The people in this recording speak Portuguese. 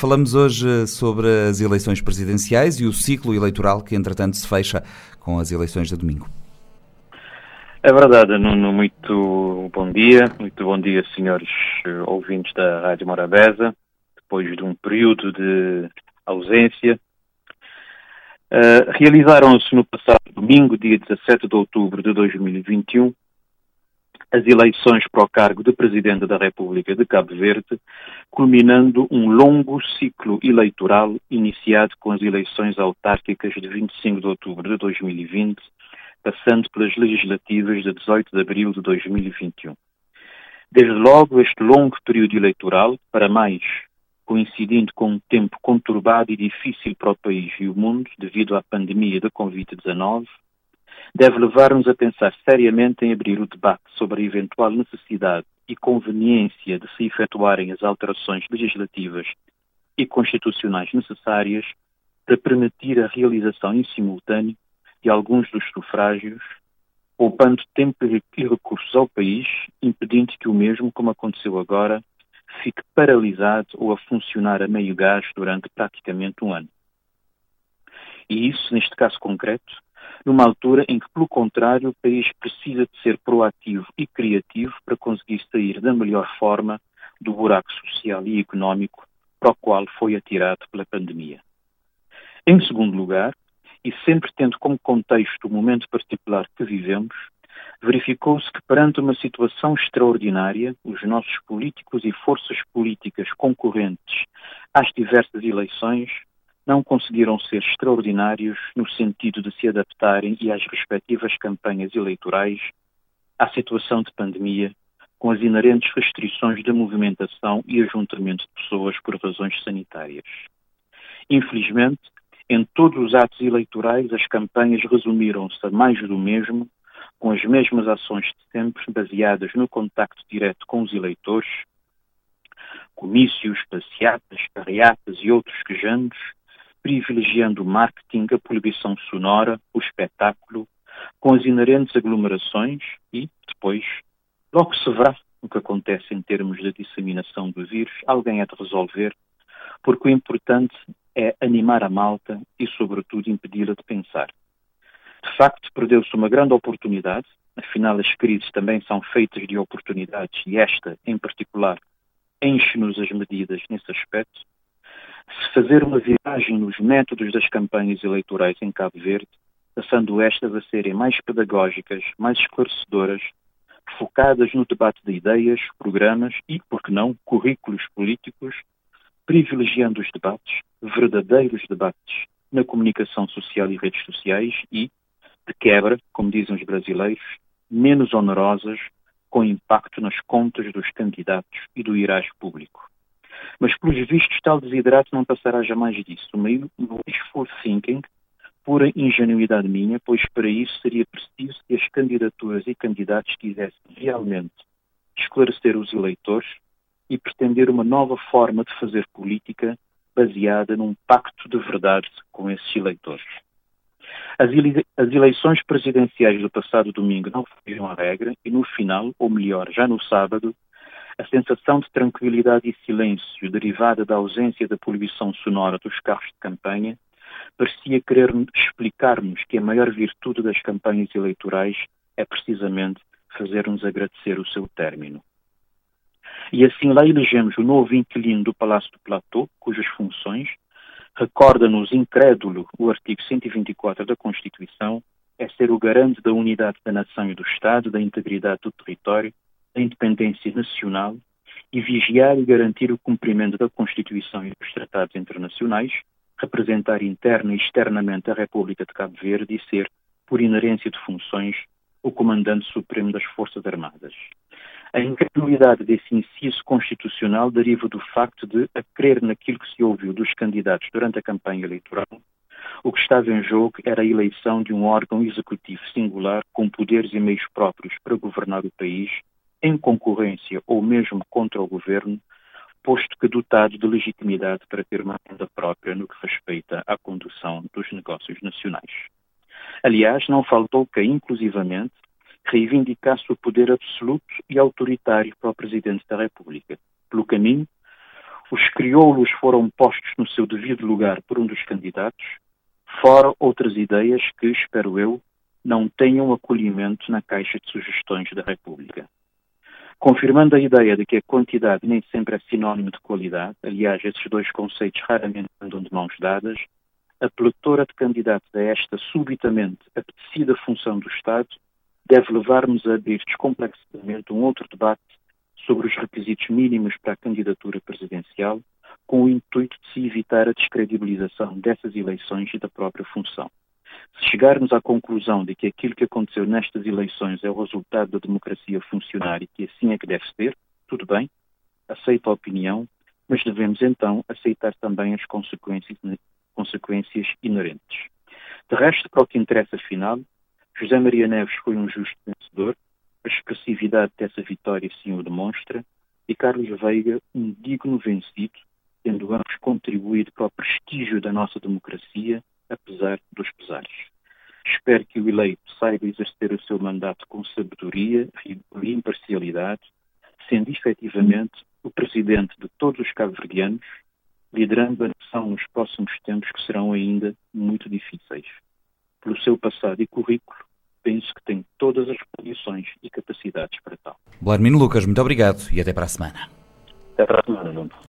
Falamos hoje sobre as eleições presidenciais e o ciclo eleitoral que, entretanto, se fecha com as eleições de domingo. É verdade, Nuno. Muito bom dia. Muito bom dia, senhores eh, ouvintes da Rádio Morabeza. Depois de um período de ausência, uh, realizaram-se no passado domingo, dia 17 de outubro de 2021, as eleições para o cargo de Presidente da República de Cabo Verde, culminando um longo ciclo eleitoral iniciado com as eleições autárquicas de 25 de outubro de 2020, passando pelas legislativas de 18 de abril de 2021. Desde logo, este longo período eleitoral, para mais coincidindo com um tempo conturbado e difícil para o país e o mundo devido à pandemia da Covid-19, deve levar-nos a pensar seriamente em abrir o debate sobre a eventual necessidade e conveniência de se efetuarem as alterações legislativas e constitucionais necessárias para permitir a realização em simultâneo de alguns dos sufrágios, poupando tempo e recursos ao país, impedindo que o mesmo, como aconteceu agora, fique paralisado ou a funcionar a meio gás durante praticamente um ano. E isso, neste caso concreto, numa altura em que, pelo contrário, o país precisa de ser proativo e criativo para conseguir sair da melhor forma do buraco social e económico para o qual foi atirado pela pandemia. Em segundo lugar, e sempre tendo como contexto o momento particular que vivemos, verificou-se que, perante uma situação extraordinária, os nossos políticos e forças políticas concorrentes às diversas eleições não conseguiram ser extraordinários no sentido de se adaptarem e às respectivas campanhas eleitorais à situação de pandemia, com as inerentes restrições de movimentação e ajuntamento de pessoas por razões sanitárias. Infelizmente, em todos os atos eleitorais, as campanhas resumiram-se a mais do mesmo, com as mesmas ações de sempre, baseadas no contacto direto com os eleitores, comícios, passeatas, carreatas e outros quejandos, privilegiando o marketing, a proibição sonora, o espetáculo, com as inerentes aglomerações e, depois, logo se verá o que acontece em termos de disseminação do vírus, alguém há de resolver, porque o importante é animar a malta e, sobretudo, impedi-la de pensar. De facto, perdeu-se uma grande oportunidade, afinal, as crises também são feitas de oportunidades e esta, em particular, enche-nos as medidas nesse aspecto. Se fazer uma viagem nos métodos das campanhas eleitorais em Cabo Verde, passando estas a serem mais pedagógicas, mais esclarecedoras, focadas no debate de ideias, programas e, por que não, currículos políticos, privilegiando os debates, verdadeiros debates, na comunicação social e redes sociais e, de quebra, como dizem os brasileiros, menos onerosas, com impacto nas contas dos candidatos e do irás público. Mas, pelos vistos, tal desidrato não passará jamais disso. O meio wishful thinking, pura ingenuidade minha, pois para isso seria preciso que as candidaturas e candidatos quisessem realmente esclarecer os eleitores e pretender uma nova forma de fazer política baseada num pacto de verdade com esses eleitores. As, ele as eleições presidenciais do passado domingo não foram a regra e no final, ou melhor, já no sábado, a sensação de tranquilidade e silêncio derivada da ausência da poluição sonora dos carros de campanha parecia querer explicar-nos que a maior virtude das campanhas eleitorais é precisamente fazer-nos agradecer o seu término. E assim lá elegemos o novo inquilino do Palácio do Platô, cujas funções, Recorda-nos incrédulo o artigo 124 da Constituição é ser o garante da unidade da nação e do Estado, da integridade do território, da independência nacional e vigiar e garantir o cumprimento da Constituição e dos tratados internacionais, representar interna e externamente a República de Cabo Verde e ser, por inerência de funções, o Comandante Supremo das Forças Armadas. A incredulidade desse inciso constitucional deriva do facto de, a crer naquilo que se ouviu dos candidatos durante a campanha eleitoral, o que estava em jogo era a eleição de um órgão executivo singular com poderes e meios próprios para governar o país, em concorrência ou mesmo contra o governo, posto que dotado de legitimidade para ter uma agenda própria no que respeita à condução dos negócios nacionais. Aliás, não faltou que, inclusivamente, reivindicasse o poder absoluto e autoritário para o Presidente da República. Pelo caminho, os crioulos foram postos no seu devido lugar por um dos candidatos, fora outras ideias que, espero eu, não tenham acolhimento na caixa de sugestões da República. Confirmando a ideia de que a quantidade nem sempre é sinónimo de qualidade, aliás, esses dois conceitos raramente andam de mãos dadas, a pletora de candidatos a esta subitamente apetecida função do Estado deve levar-nos a abrir descomplexamente um outro debate sobre os requisitos mínimos para a candidatura presidencial, com o intuito de se evitar a descredibilização dessas eleições e da própria função. Se chegarmos à conclusão de que aquilo que aconteceu nestas eleições é o resultado da democracia funcionar e que assim é que deve ser, tudo bem, aceito a opinião, mas devemos então aceitar também as consequências, consequências inerentes. De resto, para o que interessa afinal, José Maria Neves foi um justo vencedor, a expressividade dessa vitória sim o demonstra, e Carlos Veiga um digno vencido, tendo ambos contribuído para o prestígio da nossa democracia apesar dos pesares. Espero que o eleito saiba exercer o seu mandato com sabedoria e imparcialidade, sendo efetivamente o presidente de todos os cabo-verdianos, liderando a nação nos próximos tempos que serão ainda muito difíceis. Pelo seu passado e currículo, penso que tem todas as condições e capacidades para tal. Blarmino Lucas, muito obrigado e até para a semana.